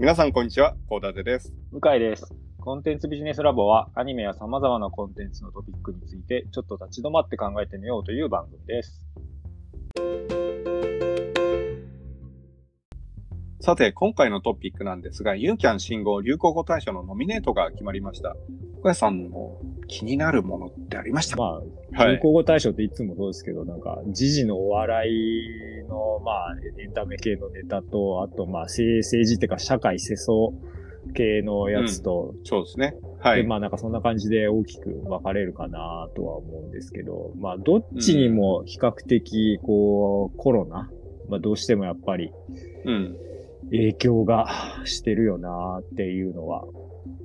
皆さん、こんにちは。です。向井です。コンテンツビジネスラボはアニメや様々なコンテンツのトピックについてちょっと立ち止まって考えてみようという番組です。さて、今回のトピックなんですが、ユーキャン信号流行語大賞のノミネートが決まりました。小谷さんも気になるものってありました？かまあ、流行語大賞っていつもそうですけど、なんか、時事のお笑いの、まあ、エンタメ系のネタと、あと、まあ、政政治っていうか、社会世相系のやつと、そうですね。はで、い。まあなんかそんな感じで大きく分かれるかなとは思うんですけど、まあどっちにも比較的こうコロナ、まあどうしてもやっぱりうん。影響がしてるよなっていうのは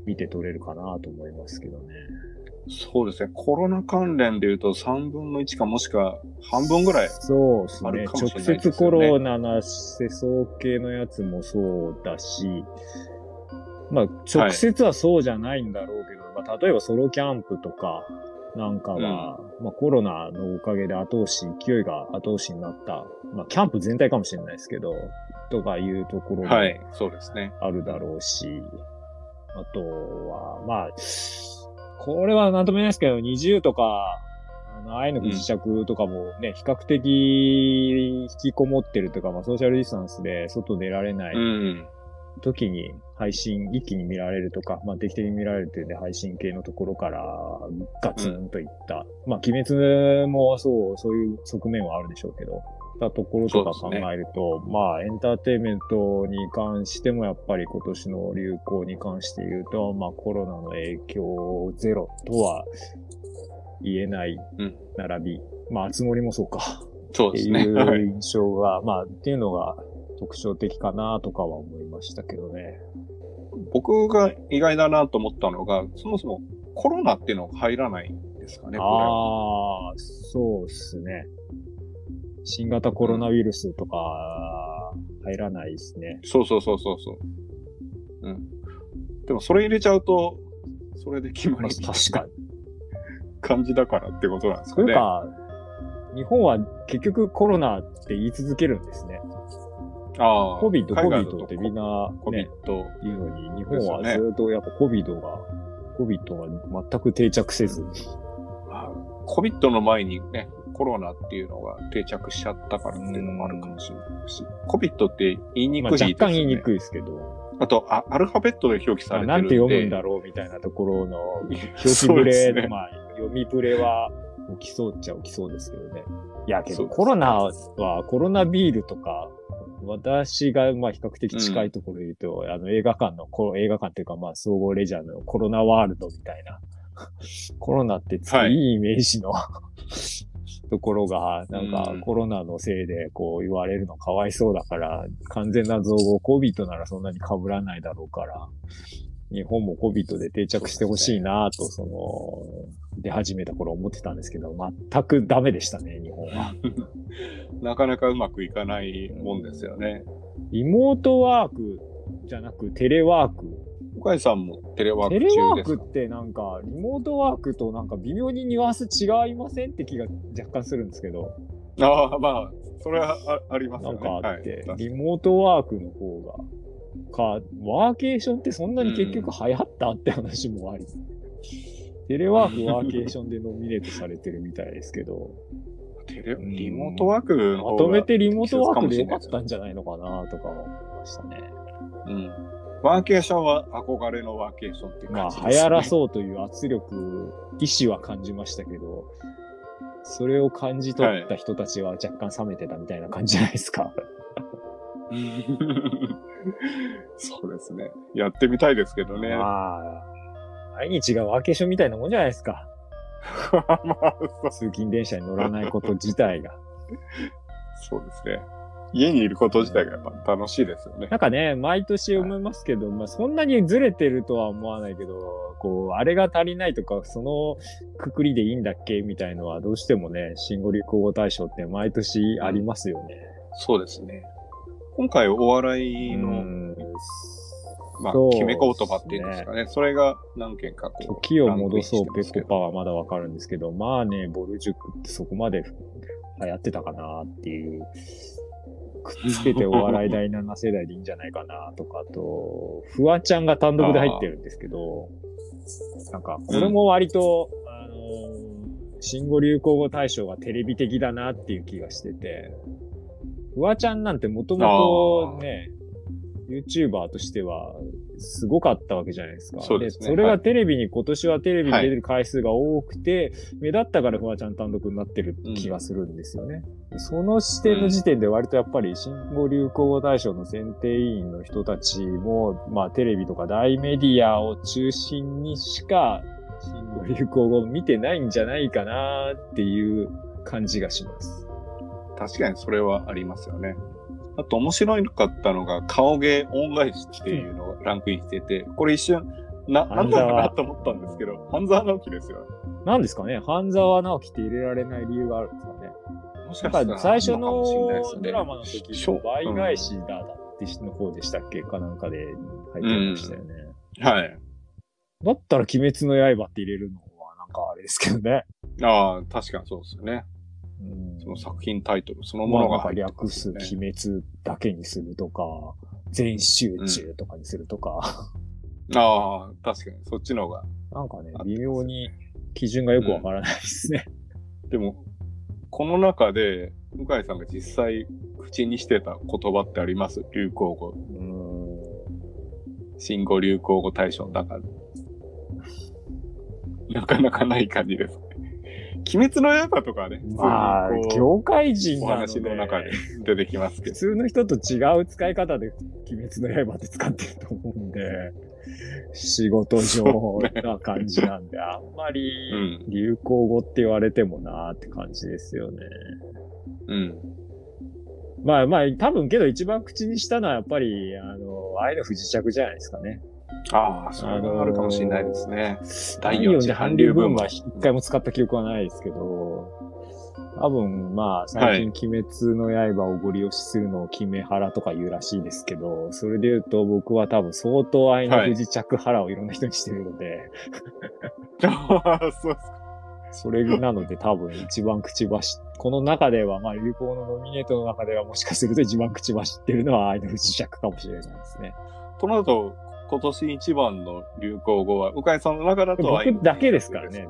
見て取れるかなと思いますけどね。そうですね。コロナ関連で言うと3分の1かもしくは半分ぐらい。そうですね。直接コロナの世相系のやつもそうだし、まあ直接はそうじゃないんだろうけど、まあ例えばソロキャンプとかなんかは、まあコロナのおかげで後押し、勢いが後押しになった、まあキャンプ全体かもしれないですけど、とかいうところもはい。そうですね。あるだろうし、あとは、まあ、これはなんとも言えないですけど、20とか、あの、愛の不時着とかもね、比較的引きこもってるとか、まあ、ソーシャルディスタンスで外出られないうん。時に配信一気に見られるとか、まあ、定期的に見られるというね、配信系のところからガツンといった。まあ、鬼滅もそう、そういう側面はあるでしょうけど、たところとか考えると、まあ、エンターテインメントに関しても、やっぱり今年の流行に関して言うと、まあ、コロナの影響ゼロとは言えないうん並び。まあ、つ森もそうか。ってそうですね。いはい。う印象が、まあ、っていうのが特徴的かなとかは思いましたけどね。僕が意外だなと思ったのが、そもそもコロナっていうのが入らないんですかね、これは。ああ、そうっすね。新型コロナウイルスとか、入らないですね。そうそうそうそうそう。うん。でもそれ入れちゃうと、それで決ままあり確かな感じだからってことなんですに。かね。というか、日本は結局コロナって言い続けるんですね。ああ。コビット、コビットってみんなコビッね、ト。言うのに、日本はずっとやっぱコビットが、コビットが全く定着せず、コビットの前にね、コロナっていうのが定着しちゃったからっていうのもあるかもしれないし、コビットって言いにまあくいですよね。若干言いにくいですけど、あとあ、アルファベットで表記さまあ、れてるんで。なんて読むんだろうみたいなところの表記そうブですねまあ、読みブレは起きそうっちゃ起きそうですけどね。いや、けどコロナは、コロナビールとか、私がまあ比較的近いところで言うと、あの映画館の、こ映画館っていうかまあ総合レジャーのコロナワールドみたいな、コロナってつはいいいイメージの、ところが、なんかうんコロナのせいでこう言われるのかわいそうだから、完全な造語、コビットならそんなに被らないだろうから、日本もコビットで定着してほしいなと、その、出始めた頃思ってたんですけど、全くダメでしたね、日本は。なかなかうまくいかないもんですよね。リモートワークじゃなくテレワーク。岡井さんもテレワークテレワ中ですか？ークってなんか、リモートワークとなんか微妙にニュアンス違いませんって気が若干するんですけど、ああ、まあ、それはあありますなんよね。かあって、はい、リモートワークの方が、か、ワーケーションってそんなに結局流行ったって話もあり。テレワーク、ワーケーションでノミネートされてるみたいですけど、テレんリモートワークまとめてリモートワークでよかったんじゃないのかなとか思いましたね。うん。ワーケーションは憧れのワーケーションって感じです、ね。流行らそうという圧力、意志は感じましたけど、それを感じ取った人たちは若干冷めてたみたいな感じじゃないですか。そうですね。やってみたいですけどね。ままあ、毎日がワーケーションみたいなもんじゃないですか。あ、そう通勤電車に乗らないこと自体が。そうですね。家にいること自体がやっぱ楽しいですよね。なんかね、毎年思いますけど、まあそんなにずれてるとは思わないけど、こう、あれが足りないとか、そのくくりでいいんだっけ？みたいのはどうしてもね、新語・流行語大賞って毎年ありますよね。そうですね。今回お笑いの、うんまあ決め言葉っていうんですかね。それが何件かこう。時を戻そう、ペコパはまだわかるんですけど、まあね、ボルジュクってそこまで流行ってたかなっていうくっつけてお笑い第7世代でいいんじゃないかなとか、あと、フワちゃんが単独で入ってるんですけど、なんか、これも割と、あのー新語・流行語大賞がテレビ的だなっていう気がしてて、フワちゃんなんてもともとね、YouTuber としてはすごかったわけじゃないですか。そうですねそれがテレビに、今年はテレビに出てる回数が多くて、目立ったからフワちゃん単独になってる気がするんですよね。その視点の時点で割とやっぱり新語・流行語大賞の選定委員の人たちも、まあテレビとか大メディアを中心にしか新語・流行語を見てないんじゃないかなっていう感じがします。確かにそれはありますよね。あと面白かったのが、顔芸恩返しっていうのがランクインしてて、これ一瞬、な、なんだろうなと思ったんですけど、半沢直樹ですよ。なんですかね？半沢直樹って入れられない理由があるんですかね？もしかしたらか最初のドラマの時の倍返しだだっての方でしたっけかなんかで入ってましたよね。はい。だったら鬼滅の刃って入れるのはなんかあれですけどね。ああ、確かにそうですよね。うんその作品タイトルそのものが入って略ます。鬼滅だけにするとか、全集中とかにするとか、ああ、確かにそっちの方が。なんかね、微妙に基準がよくわからないですね。でも、この中で、向井さんが実際口にしてた言葉ってあります？流行語。うん新語・流行語大賞の中で。なかなかない感じですね。鬼滅の刃とかね、まあ業界人なので話の中で出てきますけど。普通の人と違う使い方で鬼滅の刃って使ってると思うんで、仕事上な感じなんで、あんまりうん流行語って言われてもなーって感じですよね。うん。まあまあ、多分けど一番口にしたのはやっぱり、あの、愛の不時着じゃないですかね。ああ、それはあるかもしれないですね。第第4四次次韓韓流ブームは一回も使った記憶はないですけど、多分まあ最近鬼滅の刃をご利用しするのを決め腹とか言うらしいですけど、それで言うと僕は多分相当愛の不時着腹をいろんな人にしてるので、そうですそれなので多分一番口走この中ではまあ流行のノミネートの中ではもしかすると一番口走ってるのは愛の不時着かもしれないですね。となると、今年一番の流行語は、向井さんの中だと僕だけですからね。。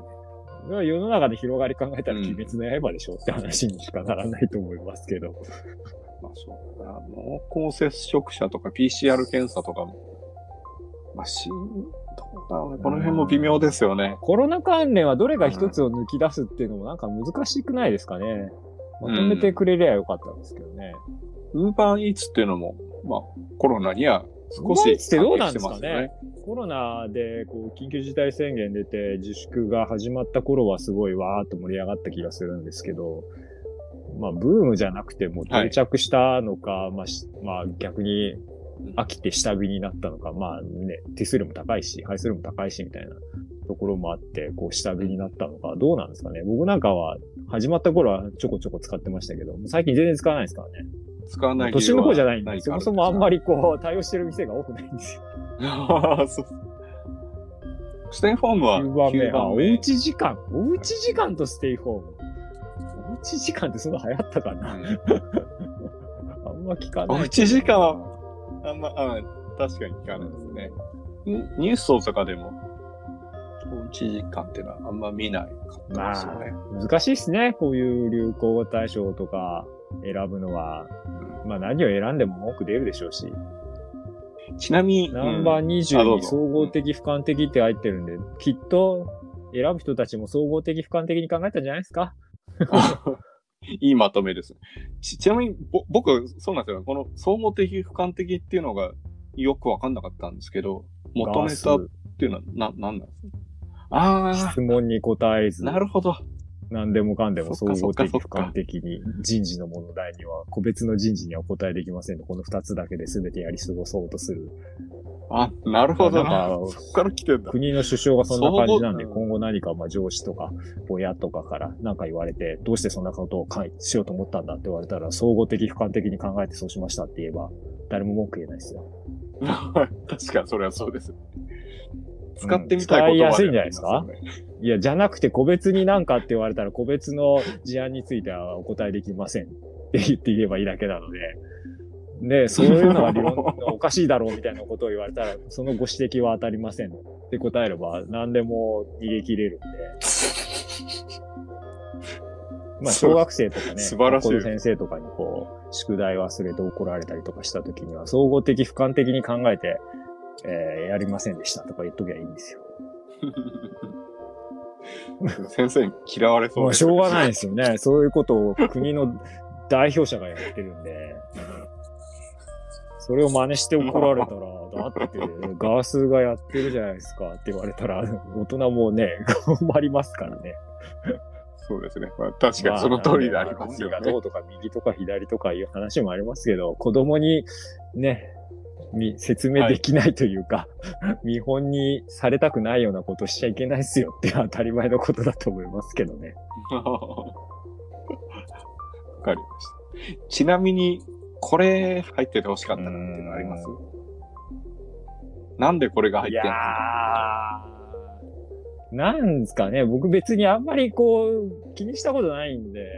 世の中で広がり考えたらうん鬼滅の刃でしょって話にしかならないと思いますけど。まあそうだな。濃厚接触者とか PCR 検査とかも。まあ、しん、どうだろうね。この辺も微妙ですよね。コロナ関連はどれか一つを抜き出すっていうのもなんか難しくないですかね。まとめてくれりゃよかったんですけどね。ウーバーイーツっていうのも、まあ、コロナには少し Eats ってどうなんですかね？コロナでこう緊急事態宣言出て自粛が始まった頃はすごいわーっと盛り上がった気がするんですけど、まあブームじゃなくてもう定着したのか、まあし、まあ逆に飽きて下火になったのか、まあね、手数料も高いし、配数料も高いしみたいなところもあって、こう下火になったのか、どうなんですかね？僕なんかは始まった頃はちょこちょこ使ってましたけど、最近全然使わないですからね。使わない都心の方じゃないんで、何そもそもあんまりこう対応してる店が多くないんですよ。ああ、そうステイホームは9番目。9あ。おうち時間。おうち時間とステイホーム。おうち時間ってそんな流行ったかな、うん あんま聞かない。おうち時間は、あんま、あ確かに聞かないですね。ニニュースとかでも、おうち時間っていうのはあんま見ないかったですよね。難しいですね。こういう流行語大賞とか選ぶのは。まあ何を選んでも文句出るでしょうし。ちなみに、ナンバーうんあ20どうぞに総合的俯瞰的って入ってるんで、きっと選ぶ人たちも総合的俯瞰的に考えたんじゃないですか？いいまとめです。ちちなみに、ぼ僕、そうなんですよ。この総合的、俯瞰的っていうのがよくわかんなかったんですけど、求めたっていうのは、な、なんなんですか？あ質問に答えずあ、、なるほど。何でもかんでも総合的、俯瞰的に、人事の問題には、個別の人事にはお答えできませんのこの二つだけで全てやり過ごそうとする。あ、なるほどな。そっから来てんだ。国の首相がそんな感じなんで、今後何かまあ上司とか親とかから何か言われて、どうしてそんなことをしようと思ったんだって言われたら、総合的、俯瞰的に考えてそうしましたって言えば、誰も文句言えないですよ。確かにそれはそうです。使ってみたい言葉使いやすいんじゃないですか？いや、じゃなくて個別になんかって言われたら、個別の事案についてはお答えできません。って言って言えばいいだけなので、で、そういうのは理論おかしいだろうみたいなことを言われたら、そのご指摘は当たりませんって答えれば何でも逃げ切れるんで。まあ、小学生とかね、素晴らしい先生とかにこう、宿題忘れて怒られたりとかした時には、総合的、俯瞰的に考えて、えーやりませんでしたとか言っときゃいいんですよ。先生に嫌われそうもうですしょうがないですよね。そういうことを国の代表者がやってるんで。それを真似して怒られたら、だって、ガースがやってるじゃないですかって言われたら、大人もね、頑張りますからね。そうですね。まあ、確かにその通りでありますよね。まあどうとか右とか左とかいう話もありますけど、子供にね、み説明できないというか、見本にされたくないようなことしちゃいけないっすよって当たり前のことだと思いますけどね。わかりました。ちなみに、これ入ってて欲しかったなっていうのあります？なんでこれが入ってんの？いやー、なんですかね、僕別にあんまりこう、気にしたことないんで、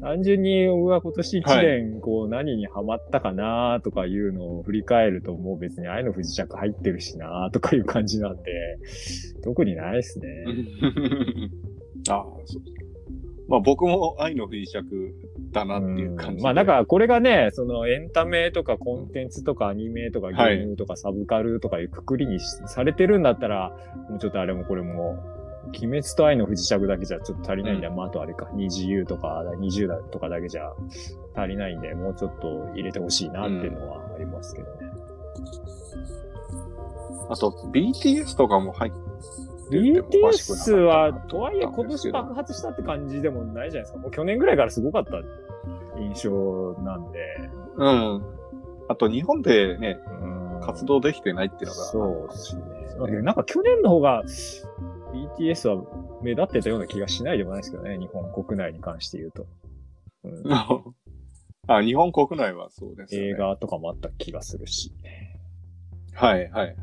単純に僕は今年一年、こう、何にハマったかなとかいうのを振り返ると、もう別に愛の不時着入ってるしなとかいう感じなんで、特にないですね。あ あ、そう。まあ僕も愛の不時着だなっていう感じまあなんかこれがね、そのエンタメとかコンテンツとかアニメとかゲームとかサブカルとかいうくくりにしされてるんだったら、もうちょっとあれもこれも、鬼滅と愛の不時着だけじゃちょっと足りないんで、まああとあれか、二自由とか20代とかだけじゃ足りないんで、もうちょっと入れてほしいなっていうのはありますけどね。あと BTS とかも入って BTS なは、とはいえ今年爆発したって感じでもないじゃないですか。もう去年ぐらいからすごかった印象なんで。うん。あと日本でね、うん活動できてないっていうのが。そうですね。なんか去年の方が BTS は目立ってたような気がしないでもないですけどね、日本国内に関して言うと。うん あ、日本国内はそうですよね。映画とかもあった気がするし。はいはいはい。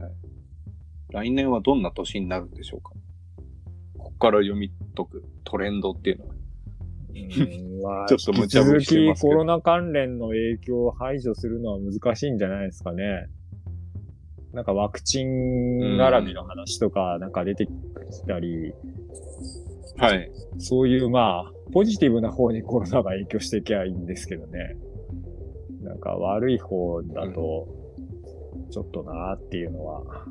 来年はどんな年になるんでしょうか？ここから読み解くトレンドっていうのは。うんまあ ちょっと無茶ぶりしてますけどコロナ関連の影響を排除するのは難しいんじゃないですかね。なんかワクチン絡みの話とかなんか出てきたり、はい。そういうまあ、ポジティブな方にコロナが影響していけばいいんですけどね。なんか悪い方だと、ちょっとなーっていうのは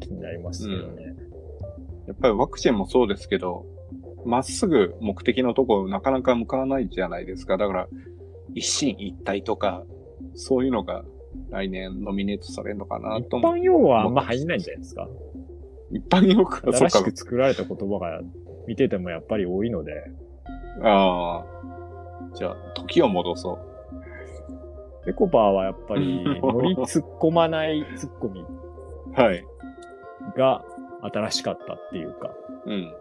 気になりますけどね。やっぱりワクチンもそうですけど、まっすぐ目的のところなかなか向かわないじゃないですか。だから、一進一退とか、そういうのが来年ノミネートされるのかな一と思う。般用語はあんま入んないんじゃないですか。一般用語はそうか新しく作られた言葉が見ててもやっぱり多いので、ああ。じゃあ、時を戻そう。ペコパーはやっぱり乗り突っ込まない突っ込みはい。が新しかったっていうか、うん。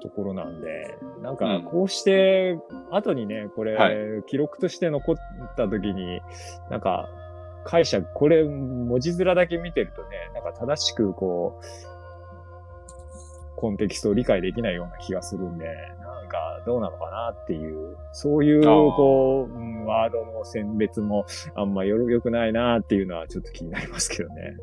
ところなんで、なんかうんこうして、後にね、これ、はい記録として残った時に、なんか、解釈、これ、文字面だけ見てるとね、なんか正しくこう、コンテキストを理解できないような気がするんで、なんかどうなのかなっていう、そういう、こう、うんワードの選別もあんまよ良くないなっていうのはちょっと気になりますけどね。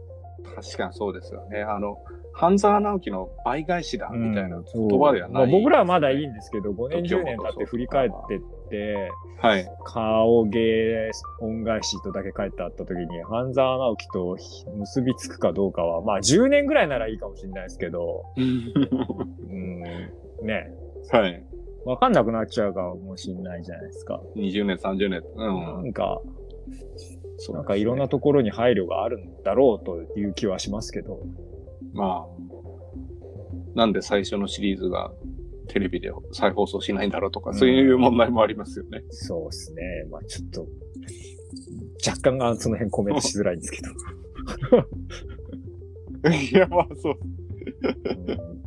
確かにそうですよね。あの、半沢直樹の倍返しだ、みたいな言葉ではない、まあ僕らはまだいいんですけど、5年、10時を戻そう年経って振り返ってって、はい。顔芸恩返しとだけ書いてあった時に、半沢直樹と結びつくかどうかは、まあ10年ぐらいならいいかもしれないですけど、うん、ね、はい。わかんなくなっちゃうかもしれないじゃないですか。20年、30年。う。なんんか、そうなんかいろんなところに配慮があるんだろうという気はしますけど、まあ、なんで最初のシリーズがテレビで再放送しないんだろうとか、そういう問題もありますよね。そうですね。まあちょっと、若干がその辺コメントしづらいんですけど。いや、まあそう。う ん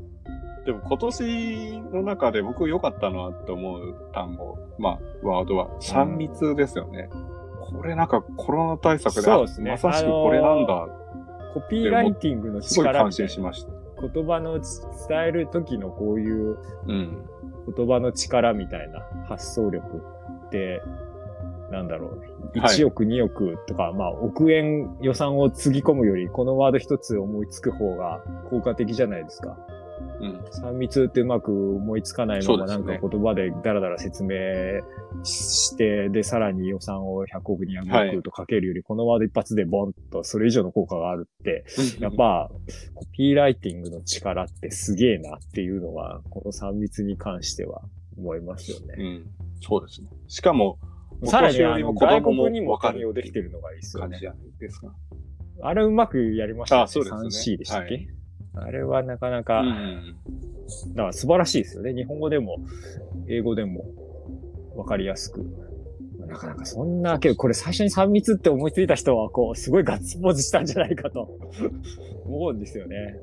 でも今年の中で僕良かったなって思う単語、まあ、ワードは3密ですよね。これなんかコロナ対策で、そうですねあまさしくこれなんだ、コピーライティングのすごい感力みたいな心しました。言葉の伝える時のこういううん。言葉の力みたいな発想力って、なんだろう、はい1億、2億とか、まあ、億円予算をつぎ込むより、このワード一つ思いつく方が効果的じゃないですか。うん。3密ってうまく思いつかないまま、なんか言葉でダラダラ説明して、で、さらに予算を100億、200億とかけるより、このワード一発でボンと、それ以上の効果があるって、やっぱ、コピーライティングの力ってすげえなっていうのは、この3密に関しては思いますよね。うん。そうですね。しかも、さらに、あの、外国にも対応できてるのがいいですよねですか。あれうまくやりましたね。あそうですね 3C でしたっけ、はいあれはなかなか、うん。だから素晴らしいですよね。日本語でも、英語でも、わかりやすく。なかなかそんな、けどこれ最初に3密って思いついた人は、こう、すごいガッツポーズしたんじゃないかと、思うんですよね。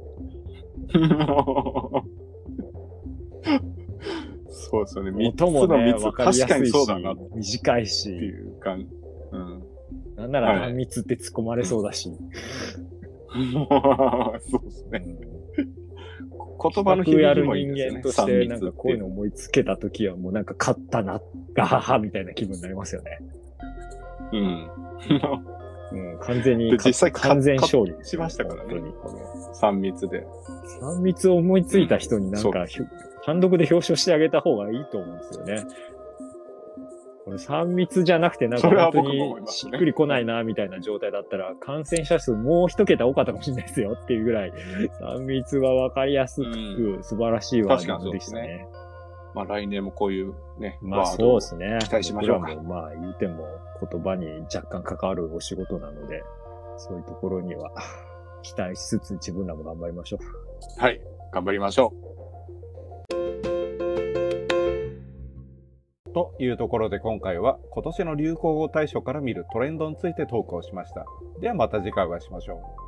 そうですよね。三つ音もね、の三つわかりや確かにすいしそうだなっ、短いてし、いう感じ。うん。なんならはい3密って突っ込まれそうだし。そうですね。うん言葉の響きもいいですよね。人間として、なんかこういうのの。思いつけたときはもうなんか勝ったな、ガハハみたいな気分になりますよね。うん。うん、完全にで、実際完全勝利ですしましたからね本当にこの三密で。三密を思いついた人になんか、そうひょ単独で表彰してあげた方がいいと思うんですよね。これ三密じゃなくてなんか本当にしっくりこないなみたいな状態だったら感染者数もう一桁多かったかもしれないですよっていうぐらい三密はわかりやすくう素晴らしいワードですしたねね。まあ来年もこういうね、まあそうですね。期待しましょうかまあ言うても言葉に若干関わるお仕事なので、そういうところには期待しつつ自分らも頑張りましょう。はい。頑張りましょう。というところで今回は今年の流行語大賞から見るトレンドについてトークをしました。ではまた次回お会いしましょう。